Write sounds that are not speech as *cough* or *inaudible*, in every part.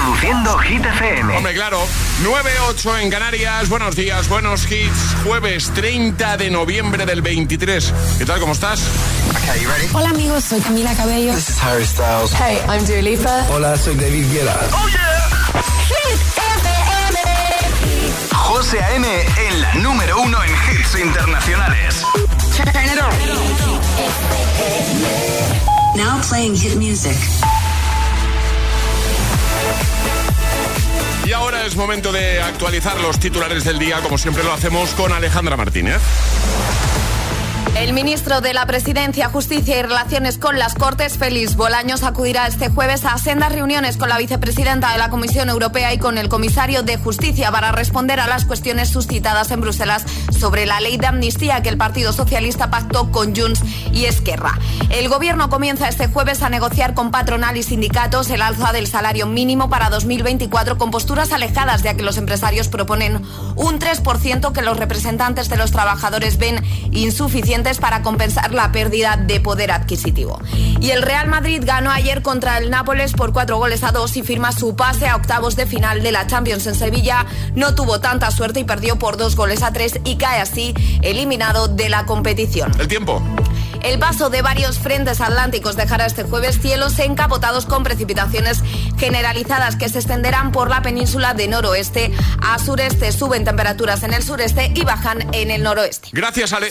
Reproduciendo Hit FM. Hombre, claro. 9-8 en Canarias. Buenos días, buenos hits. Jueves 30 de noviembre del 23. ¿Qué tal? ¿Cómo estás? Hola amigos, soy Camila Cabello. This is Harry Styles. Hey, I'm Dua Lipa. Hola, soy David Guetta. ¡Oh, yeah! Hit FM. José A.M. en la número uno en hits internacionales. Turn it on. Now playing hit music. Y ahora es momento de actualizar los titulares del día, como siempre lo hacemos con Alejandra Martínez. El ministro de la Presidencia, Justicia y Relaciones con las Cortes, Félix Bolaños, acudirá este jueves a sendas reuniones con la vicepresidenta de la Comisión Europea y con el comisario de Justicia para responder a las cuestiones suscitadas en Bruselas sobre la ley de amnistía que el Partido Socialista pactó con Junts y Esquerra. El gobierno comienza este jueves a negociar con patronal y sindicatos el alza del salario mínimo para 2024 con posturas alejadas de que los empresarios proponen un 3% que los representantes de los trabajadores ven insuficiente para compensar la pérdida de poder adquisitivo. Y el Real Madrid ganó ayer contra el Nápoles por cuatro goles a dos y firma su pase a octavos de final de la Champions en Sevilla. No tuvo tanta suerte y perdió por dos goles a tres y cae así eliminado de la competición. El tiempo. El paso de varios frentes atlánticos dejará este jueves cielos encapotados con precipitaciones generalizadas que se extenderán por la península de noroeste a sureste. Suben temperaturas en el sureste y bajan en el noroeste. Gracias, Ale.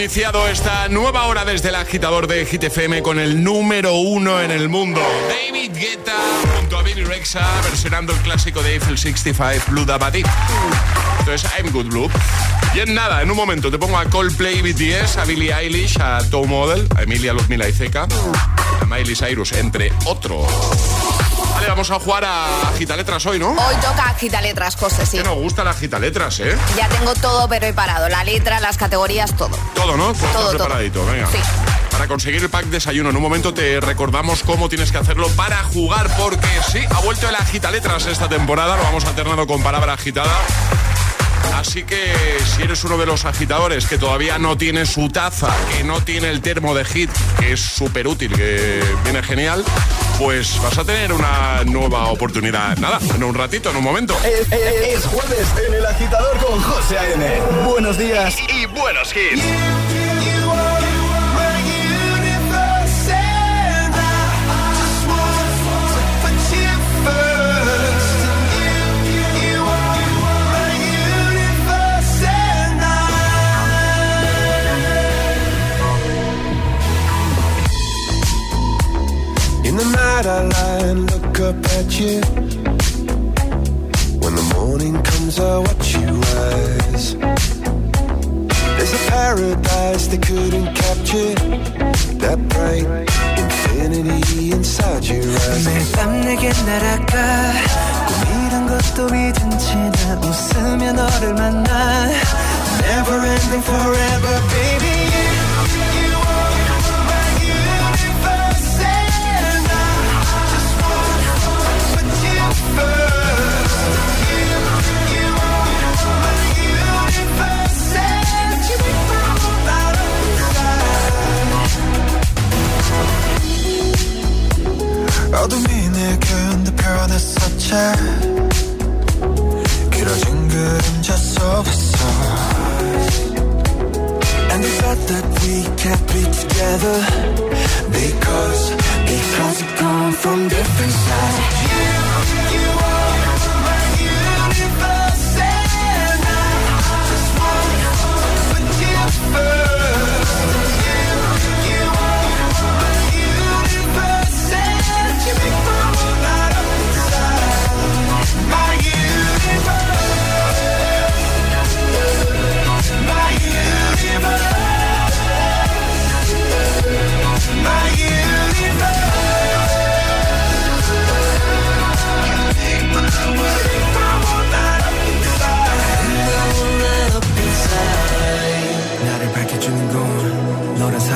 iniciado esta nueva hora desde el agitador de Hit FM con el número uno en el mundo. David Guetta junto a Billy Rexa versionando el clásico de Eiffel 65 Blue Dabadi. Entonces, I'm Good Blue. Y en nada, en un momento te pongo a Coldplay, BTS, a Billie Eilish, a Toe Model, a Emilia Luzmila y a Miley Cyrus, entre otros. Vale, vamos a jugar a Agitaletras hoy, ¿no? Hoy toca agita letras, José, sí. Que nos gustan las Agitaletras, ¿eh? Ya tengo todo preparado, la letra, las categorías, todo. Todo, ¿no? Todo, Todo, todo. preparadito, venga. Sí. para conseguir el pack desayuno. En un momento te recordamos cómo tienes que hacerlo para jugar, porque sí, ha vuelto el agita letras esta temporada, lo vamos alternando con palabra agitada. Así que si eres uno de los agitadores que todavía no tiene su taza, que no tiene el termo de hit, que es súper útil, que viene genial, pues vas a tener una nueva oportunidad. Nada, en un ratito, en un momento. Es, es- es jueves en el agitador con José A.M. Buenos días Y buenos hits.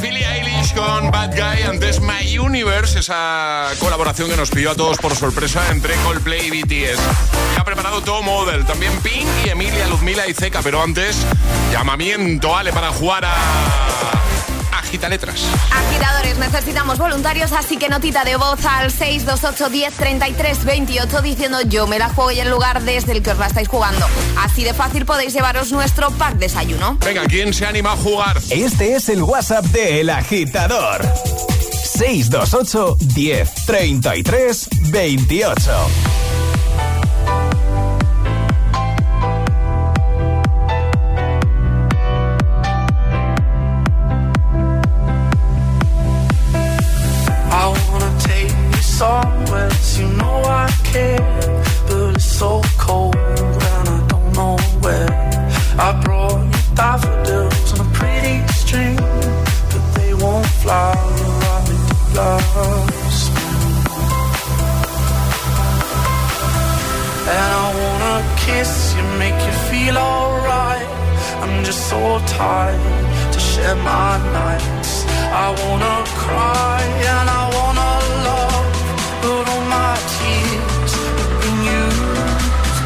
Billie Eilish con Bad Guy. Antes My Universe, esa colaboración que nos pidió a todos por sorpresa entre Coldplay y BTS. Y ha preparado todo Model. También Pink y Emilia, Luzmila y Zeca. Pero antes, llamamiento, Ale, para jugar a. Agita letras. Agitadores, necesitamos voluntarios, así que notita de voz al 628 10 33 28 diciendo yo me la juego y el lugar desde el que os la estáis jugando. Así de fácil podéis llevaros nuestro pack desayuno. Venga, ¿quién se anima a jugar? Este es el WhatsApp de El Agitador. 628 10 33 28. I brought thy bills on a pretty stream, but they won't fly right last And I wanna kiss you, make you feel alright. I'm just so tired to share my nights. I wanna cry and I wanna love, but all my tears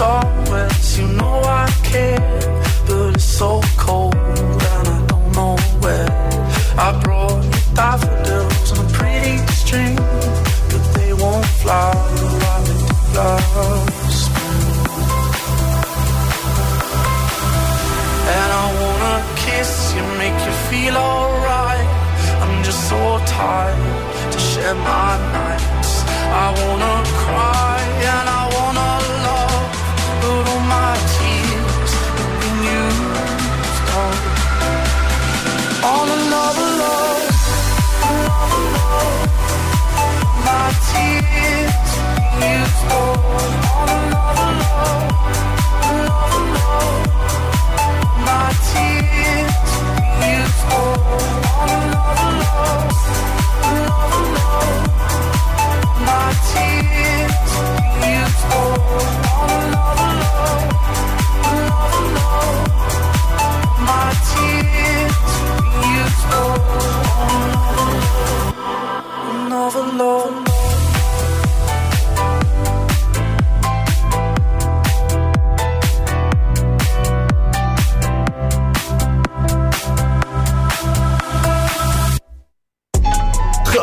take you you know I care, but it's so cold and I don't know where. I brought you daffodils on a pretty string, but they won't fly right with the lost. And I wanna kiss you, make you feel alright. I'm just so tired to share my nights. I wanna cry and I my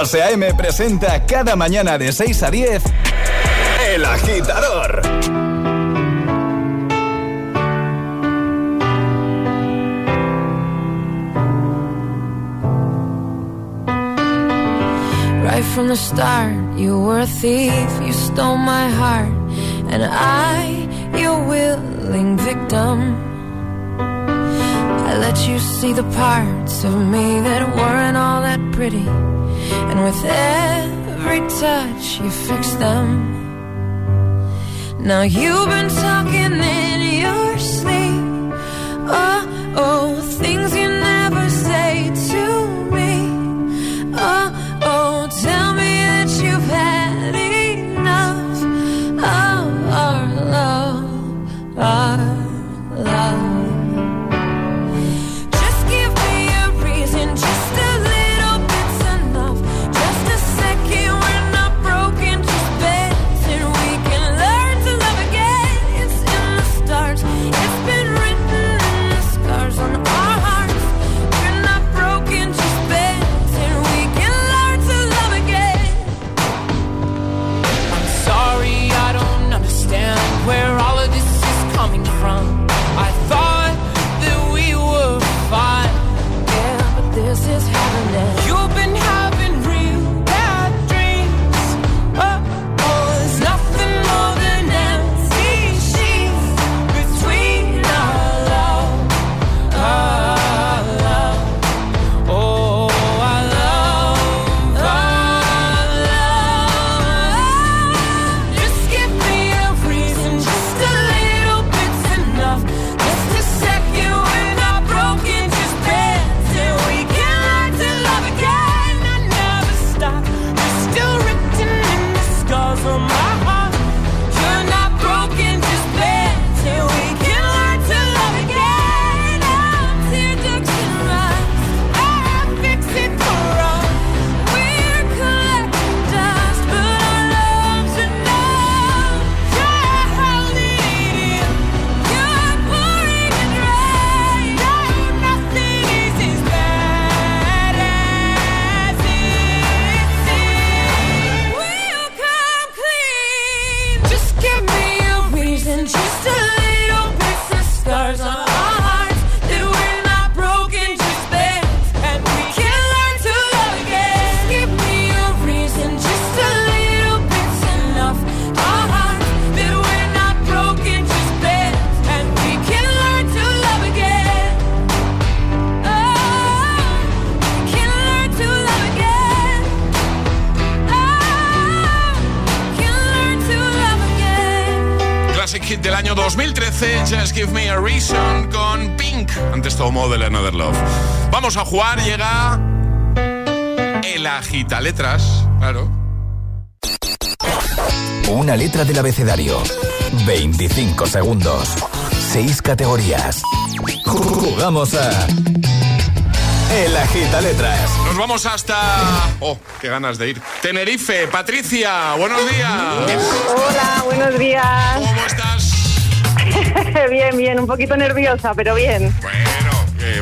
José A.M. presenta cada mañana de 6 a 10 El Agitador. Right from the start, you were a thief, you stole my heart, and I, your willing victim. Let you see the parts of me that weren't all that pretty, and with every touch, you fixed them. Now you've been talking in your sleep. Oh, oh, things you never Vamos a jugar, llega el agita letras, claro. Una letra del abecedario. 25 segundos. 6 categorías. Jugamos a. El agita letras. Nos vamos hasta... Oh, qué ganas de ir. Tenerife, Patricia, buenos días. Hola, buenos días. ¿Cómo estás? *laughs* bien, bien, un poquito nerviosa, pero bien. Bueno,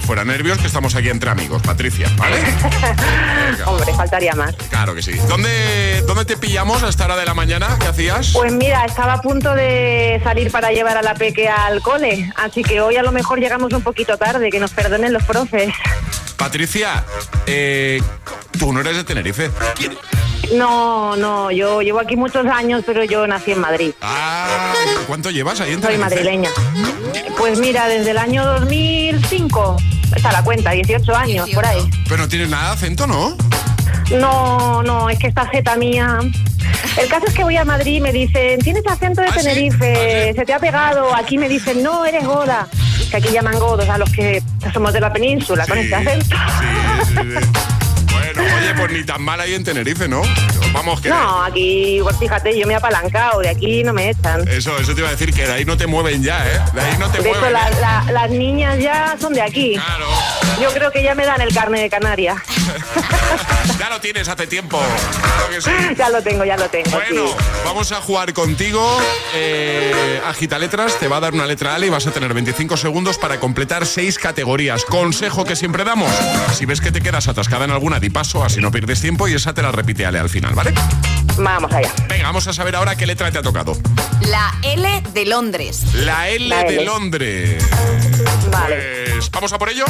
fuera nervios que estamos aquí entre amigos, Patricia, ¿vale? *laughs* Hombre, faltaría más. claro que sí. ¿Dónde, ¿Dónde te pillamos a esta hora de la mañana? ¿Qué hacías? Pues mira, estaba a punto de salir para llevar a la peque al cole, así que hoy a lo mejor llegamos un poquito tarde, que nos perdonen los profes. Patricia, eh, tú no eres de Tenerife. No, no, yo llevo aquí muchos años, pero yo nací en Madrid. Ah, ¿cuánto llevas ahí en Soy Tenerife? madrileña. Pues mira, desde el año 2005, está la cuenta, 18 años, por ahí. Pero no tienes nada de acento, ¿no? No, no, es que esta jeta mía. El caso es que voy a Madrid y me dicen, tienes acento de ¿Ah, sí? Tenerife, se te ha pegado. Aquí me dicen, no, eres goda. Que aquí llaman godos a los que somos de la península con este acento. sí, sí, sí. Bueno, *laughs* oye, pues ni tan mal ahí en Tenerife, ¿no? Vamos, que... No, aquí, pues fíjate, yo me he apalancado, de aquí no me echan. Eso, eso te iba a decir, que de ahí no te mueven ya, ¿eh? De ahí no te De hecho, mueven. la- la- las niñas ya son de aquí. Claro, Yo creo que ya me dan el carne de Canarias. *laughs* ya lo tienes hace tiempo. Claro que sí. *laughs* ya lo tengo, ya lo tengo. Bueno, sí. vamos a jugar contigo. Eh, agita letras, te va a dar una letra Ale y vas a tener 25 segundos para completar seis categorías. Consejo que siempre damos. Si ves que te quedas atascada en alguna, di paso, así no pierdes tiempo y esa te la repite Ale al final, ¿vale? Vamos allá. Venga, vamos a saber ahora qué letra te ha tocado. La L de Londres. La L La de. Londres. Vale, Pues, ¿vamos a por ello?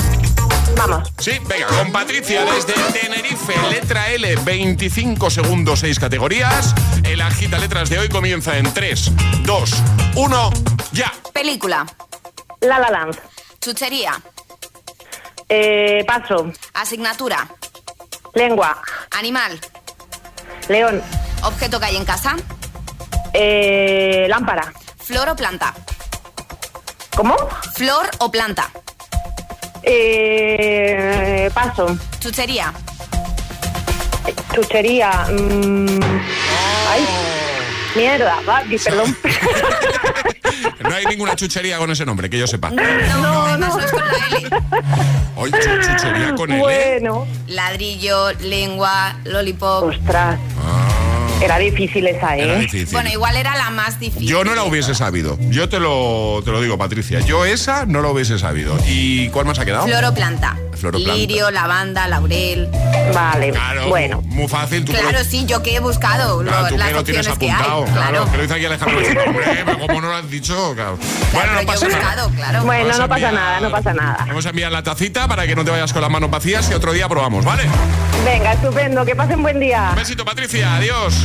vamos. Sí, venga, con Patricia desde Tenerife, letra L, 25 segundos, 6 categorías. El agita letras de hoy comienza en 3, 2, 1, ya. Película. La La Land. Chuchería. Eh, paso. Asignatura. Lengua. Animal. León. Objeto que hay en casa. Eh, lámpara. Flor o planta. ¿Cómo? Flor o planta. Eh, paso. Chuchería. Chuchería. mm, ay, mierda. va, di- perdón. *laughs* No hay ninguna chuchería con ese nombre, que yo sepa. No, además no es con la L. Oye, chu- chuchería con L. bueno. Ladrillo, lengua, lollipop. Ostras. Era difícil esa, ¿eh? Era difícil. Bueno, igual era la más difícil. Yo no la hubiese sabido. Yo te lo, te lo digo, Patricia. Yo esa no la hubiese sabido. ¿Y cuál más ha quedado? Floroplanta. Floroplanta. Lirio, lavanda, laurel. Vale, Claro, bueno. muy fácil. Tú Claro, lo- sí, yo que he buscado lo- Claro, tú las que lo tienes opciones que hay. apuntado. Claro. que lo dice aquí Alejandro. Hombre, pero ¿cómo no lo has dicho? Claro. Bueno, no pasa nada. claro. Bueno, no pasa enviar- nada, no pasa nada. Vamos a enviar la tacita para que no te vayas con las manos vacías y otro día probamos, ¿vale? Venga, estupendo. Que pasen buen día. Un besito, Patricia. Adiós.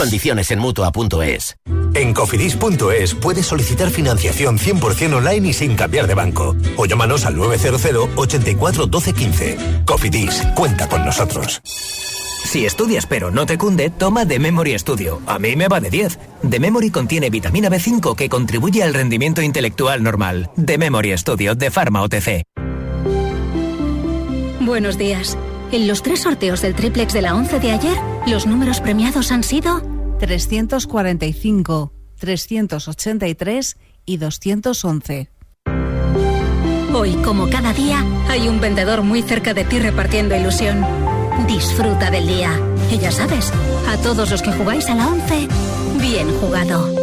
Condiciones en mutua.es. En cofidis.es puedes solicitar financiación 100% online y sin cambiar de banco. O llámanos al 900 84 12 15. Cofidis, cuenta con nosotros. Si estudias pero no te cunde, toma The Memory Studio. A mí me va de 10. The Memory contiene vitamina B5 que contribuye al rendimiento intelectual normal. The Memory Studio de Pharma OTC. Buenos días. En los tres sorteos del triplex de la 11 de ayer, los números premiados han sido 345, 383 y 211. Hoy, como cada día, hay un vendedor muy cerca de ti repartiendo ilusión. Disfruta del día. Y ya sabes, a todos los que jugáis a la 11, bien jugado.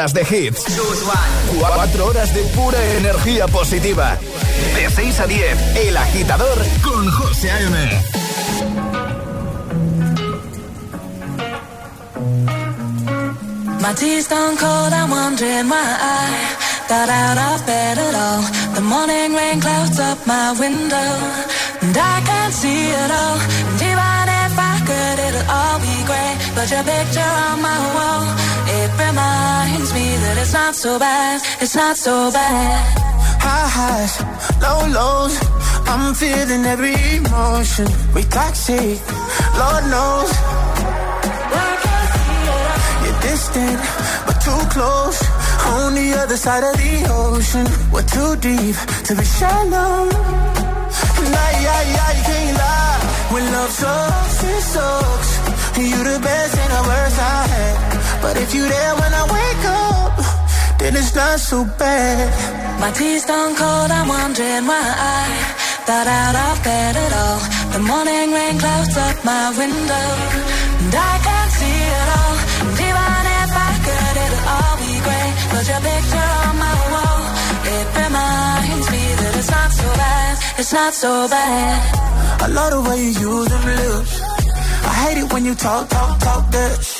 Horas de hits. Cuatro horas de pura energía positiva. De 6 a 10, El Agitador con José A.M. My tea's gone cold, I'm wondering why I got out of bed at all. The morning rain clouds up my window, and I can't see it all. And even if I could, it'll all be great. But your picture on my wall, reminds me that it's not so bad, it's not so bad. High highs, low lows. I'm feeling every emotion. We toxic, Lord knows. You're distant, but too close. On the other side of the ocean, we're too deep to be shallow. And I, I, I can't lie. When love sucks, it sucks. You the best and the worst I had. But if you're there when I wake up, then it's not so bad. My tea's gone cold, I'm wondering why I got out of bed at all. The morning rain clouds up my window, and I can't see it all. And even if I could, it'll all be great. But your picture on my wall, it reminds me that it's not so bad, it's not so bad. I love the way you use them lips. I hate it when you talk, talk, talk that.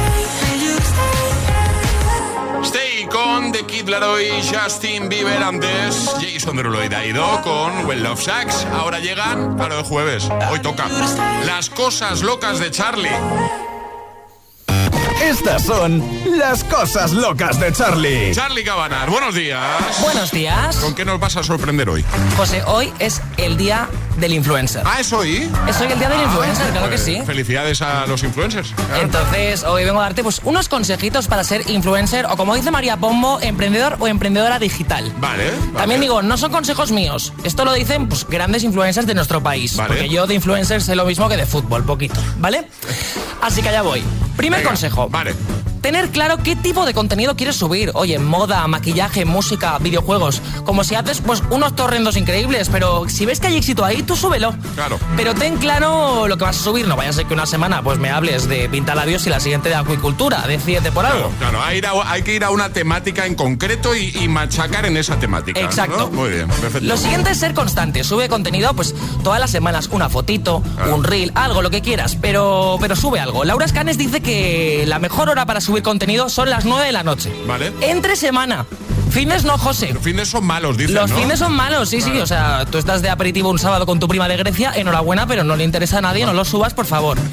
Stay con The Kid Laroi, Justin Bieber antes, Jason Derulo y Daido con Well Love Sax. Ahora llegan, claro, el jueves. Hoy toca. Las cosas locas de Charlie. Estas son las cosas locas de Charlie. Charlie Cabanas, buenos días. Buenos días. ¿Con qué nos vas a sorprender hoy? José, hoy es el día del influencer. Ah, ¿es hoy? Es hoy el día del influencer, claro que sí. Felicidades a los influencers. claro. Entonces, hoy vengo a darte pues, unos consejitos para ser influencer o, como dice María Pombo, emprendedor o emprendedora digital. Vale. vale. También digo, no son consejos míos. Esto lo dicen pues, grandes influencers de nuestro país. Vale. Porque yo de influencers sé lo mismo que de fútbol, poquito. ¿Vale? Así que allá voy. Primer Venga, consejo. Vale. Tener claro qué tipo de contenido quieres subir. Oye, moda, maquillaje, música, videojuegos. Como si haces pues unos torrendos increíbles, pero si ves que hay éxito ahí, tú súbelo. Claro. Pero ten claro lo que vas a subir. No vaya a ser que una semana pues me hables de pintalabios y la siguiente de acuicultura. Decídete por algo. Claro, claro. Hay, ir a- hay que ir a una temática en concreto y, y machacar en esa temática. ¿no? Exacto. Muy bien, perfecto. Lo siguiente es ser constante. Sube contenido, pues todas las semanas, una fotito, un reel, algo, lo que quieras, pero, pero sube algo. Laura Escanes dice que la mejor hora para subir contenido son las 9 de la noche. Vale. Entre semana. Fines no, José. Los fines son malos, dicen, Los ¿no? fines son malos, sí, sí. O sea, tú estás de aperitivo un sábado con tu prima de Grecia, enhorabuena, pero no le interesa a nadie, no lo subas, por favor. *laughs*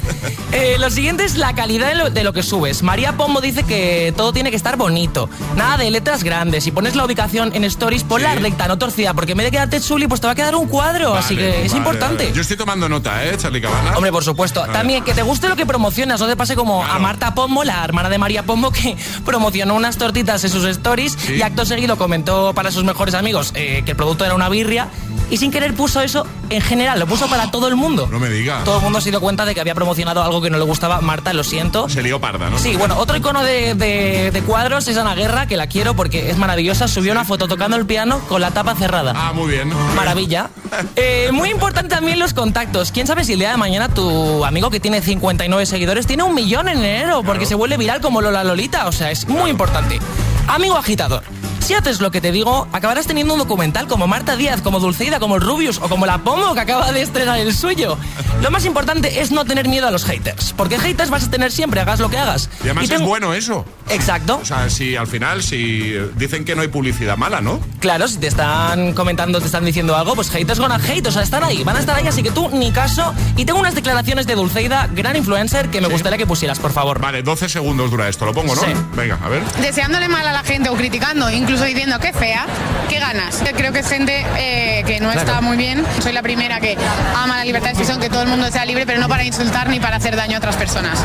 Eh, lo siguiente es la calidad de lo, de lo que subes. María Pombo dice que todo tiene que estar bonito. Nada de letras grandes. Si pones la ubicación en stories, ponla recta, no torcida, porque en vez de quedarte chuli, pues te va a quedar un cuadro. así que Vale, es importante. vale. Yo estoy tomando nota, ¿eh, Charlie Cabana? Hombre, por supuesto. También que te guste lo que promocionas, no te pase como a Marta Pombo, la hermana de María Pombo, que *laughs* promocionó unas tortitas en sus stories y acto seguido comentó para sus mejores amigos eh, que el producto era una birria y sin querer puso eso en general, lo puso para todo el mundo. No me digas. Todo el mundo se dio cuenta de que había promocionado algo que no le gustaba. Marta, lo siento. Se lió parda, ¿no? Sí, bueno, otro icono de, de- de cuadros es Ana Guerra, que la quiero porque es maravillosa. Subió una foto tocando el piano con la tapa cerrada. Ah, muy bien. Maravilla. *laughs* Eh, muy importante también los contactos. ¿Quién sabe si el día de mañana tu amigo que tiene 59 seguidores tiene un millón en enero? Porque se vuelve viral como Lola Lolita. O sea, es muy importante. Amigo agitador. Si haces lo que te digo, acabarás teniendo un documental como Marta Díaz, como Dulceida, como el Rubius o como la Pomo que acaba de estrenar el suyo. Lo más importante es no tener miedo a los haters, porque haters vas a tener siempre, hagas lo que hagas. Y además Y tengo- es bueno eso. Exacto. O sea, si al final, si dicen que no hay publicidad mala, ¿no? Claro, si te están comentando, te están diciendo algo, pues haters gonna hate, o sea, están ahí, van a estar ahí, así que tú ni caso. Y tengo unas declaraciones de Dulceida, gran influencer, que me gustaría que pusieras, por favor. Vale, 12 segundos dura esto, lo pongo, ¿no? Sí. Venga, a ver. deseándole mal a la gente o criticando, incluso diciendo que fea, ¿qué ganas? Creo que es gente eh, que no Claro. está muy bien. Soy la primera que ama la libertad de expresión, que todo el mundo sea libre, pero no para insultar ni para hacer daño a otras personas.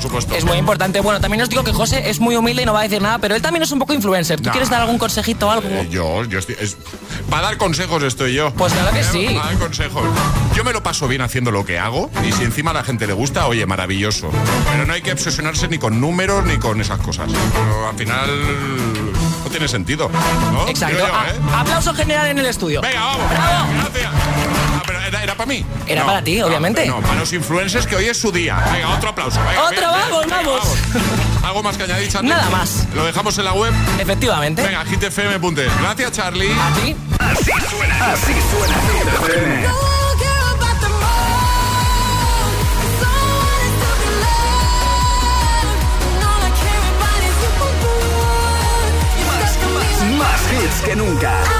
Por supuesto. Es muy importante. Bueno, también os digo que José es muy humilde y no va a decir nada, pero él también es un poco influencer. ¿Tú quieres dar algún consejito o algo? Eh, yo, yo estoy. es- para dar consejos estoy yo. Pues claro que Eh, sí. Para dar consejos. Yo me lo paso bien haciendo lo que hago y si encima a la gente le gusta, oye, maravilloso. Pero no hay que obsesionarse ni con números ni con esas cosas. Pero al final no tiene sentido. ¿no? Exacto. Digo yo, A- ¿eh? aplauso general en el estudio. Venga, vamos. Gracias. Era, era para mí. Era No, para ti, obviamente. No, para los influencers que hoy es su día. Venga, otro aplauso. Venga, Otro, bien, bien, vamos, venga, vamos. ¿Algo más que añadir, Charlie? Nada más. Lo dejamos en la web. Efectivamente. Venga, hitfm.es. Gracias, Charlie. A ti. Así suena, así suena más hits que nunca.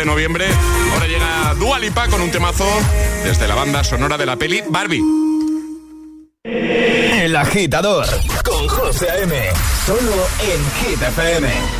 de noviembre. Ahora llega Dua Lipa con un temazo desde la banda sonora de la peli Barbie. El agitador con José M. Solo en GTPM.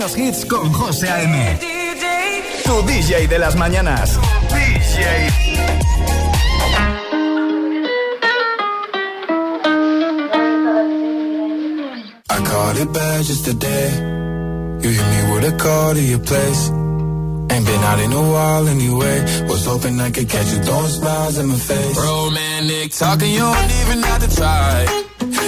Buenos hits con José A.M. Tu DJ de las mañanas. DJ. I caught it bad just today. You hit me with a call to your place. Ain't been out in a while anyway. Was hoping I could catch you throwing smiles in my face. Romantic talking, you don't even have to try.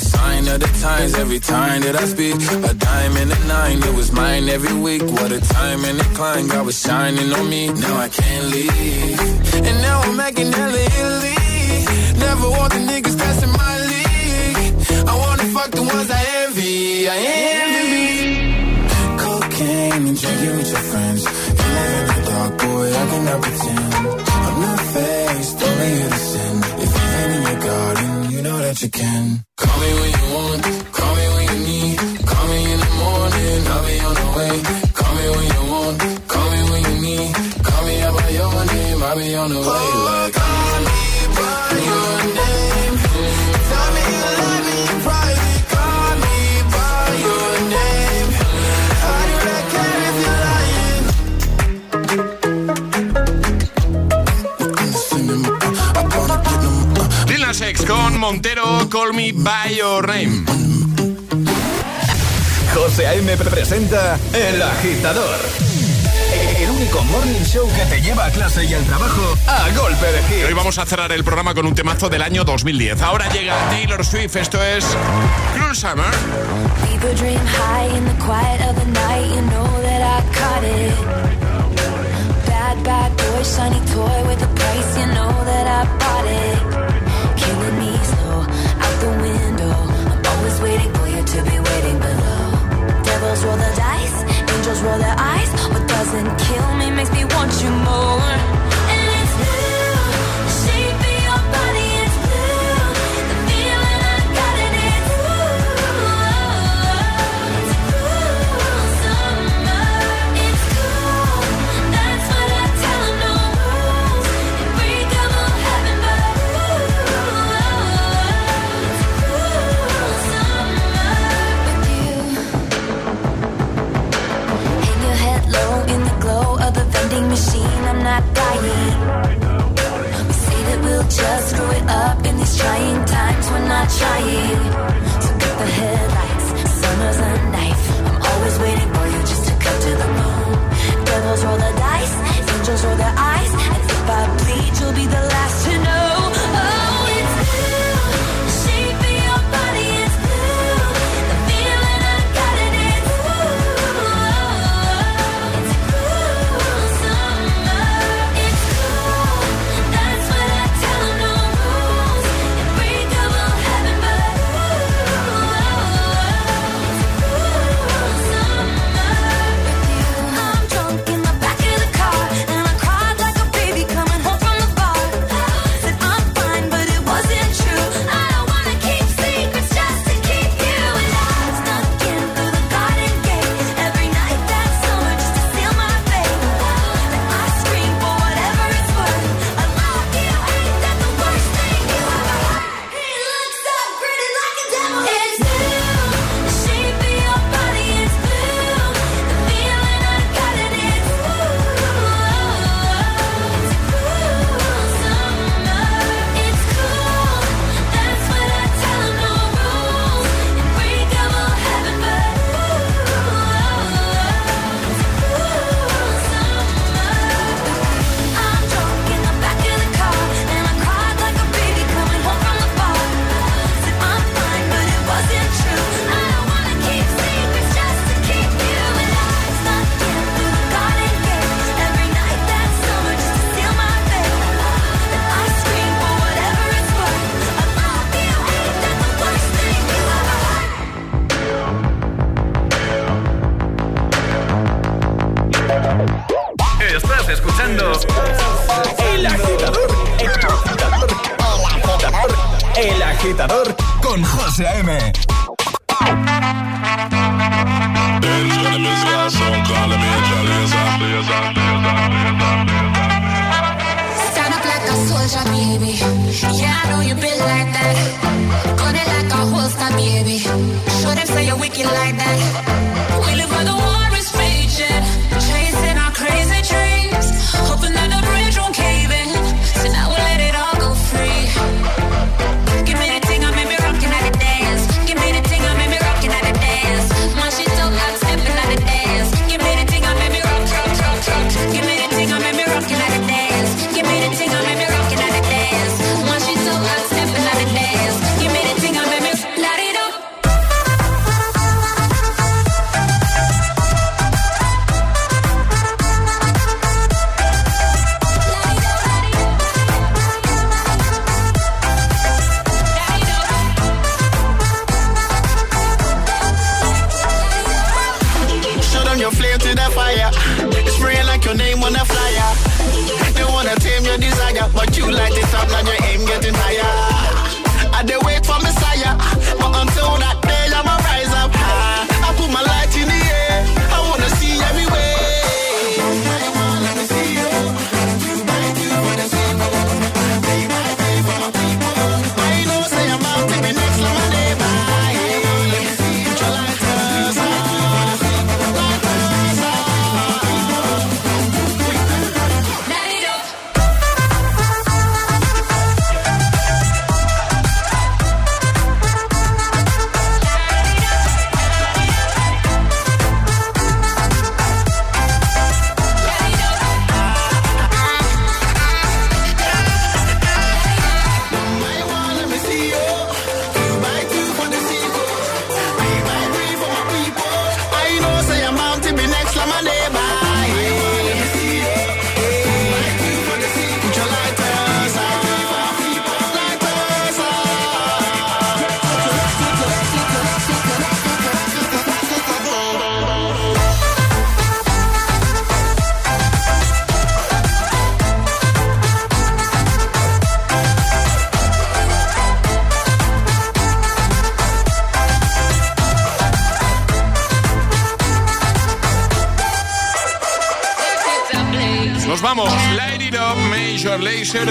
a sign of the times every time that I speak. A dime and a nine, it was mine every week. What a time and a climb, God was shining on me. Now I can't leave. And now I'm making hella Italy. Never want the niggas passing my league. I wanna fuck the ones I envy. I envy. Cocaine and drinking with your friends. You live in the dark, boy, I cannot pretend. I'm not faced, only sin. If you rain in your garden, you know that you can. Call me when you want, call me when you need. Call me in the morning, I'll be on the way. Call me when you want, call me when you need. Call me your I'll be on the way. Montero, Call Me By Your Name. José A.M. presenta El Agitador. El único morning show que te lleva a clase y al trabajo a golpe de hit. Hoy vamos a cerrar el programa con un temazo del año 2010. Ahora llega Taylor Swift, esto es Cruel Summer. Bad boy, shiny toy with a price, you know that I bought it. Killing me roll their eyes. What doesn't kill me makes me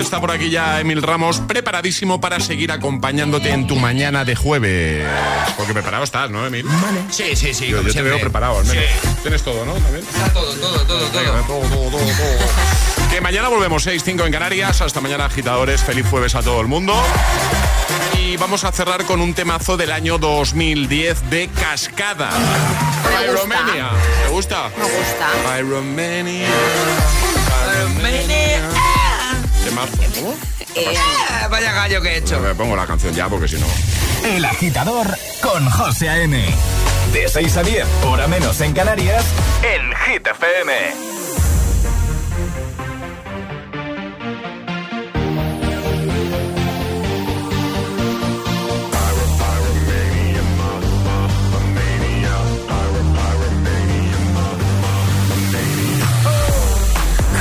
Está por aquí ya Emil Ramos, preparadísimo para seguir acompañándote en tu mañana de jueves. Porque preparado estás, ¿no, Emil? Vale. Sí, sí, sí. Yo, yo te veo preparado, al menos. Sí. Tienes todo, ¿no? ¿También? Está todo, todo, todo, Venga, todo. todo, todo, todo, todo. Que mañana volvemos 6-5 en Canarias. Hasta mañana, agitadores. Feliz jueves a todo el mundo. Y vamos a cerrar con un temazo del año 2010 de Cascada. Me gusta. Pyromania. ¿Te gusta? Me gusta. Pyromania. Temazo. Eh, vaya gallo que he hecho. Me pongo la canción ya porque si no. El agitador con José A.M. De 6 a 10, hora menos en Canarias, en Hit FM.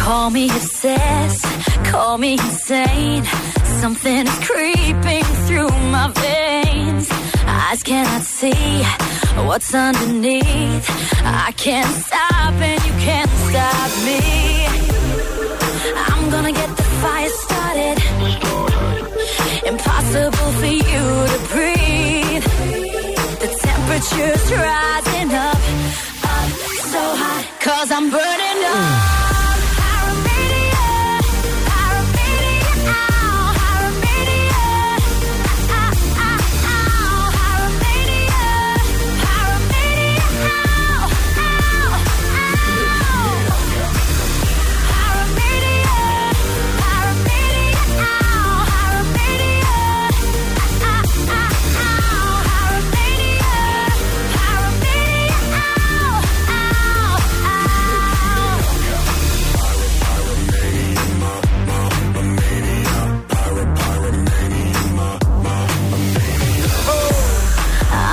Call me obsessed, call me insane. Something is creeping through my veins. Eyes cannot see what's underneath. I can't stop and you can't stop me. I'm gonna get the fire started. Impossible for you to breathe. The temperature's rising up, up so hot. Cause I'm burning up.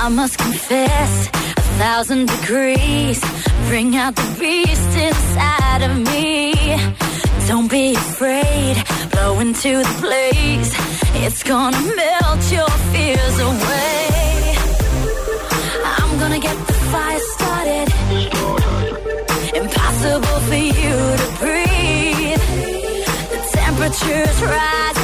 I must confess, a thousand degrees bring out the beast inside of me. Don't be afraid, blow into the blaze. It's gonna melt your fears away. I'm gonna get the fire started. Impossible for you to breathe. The temperature's rising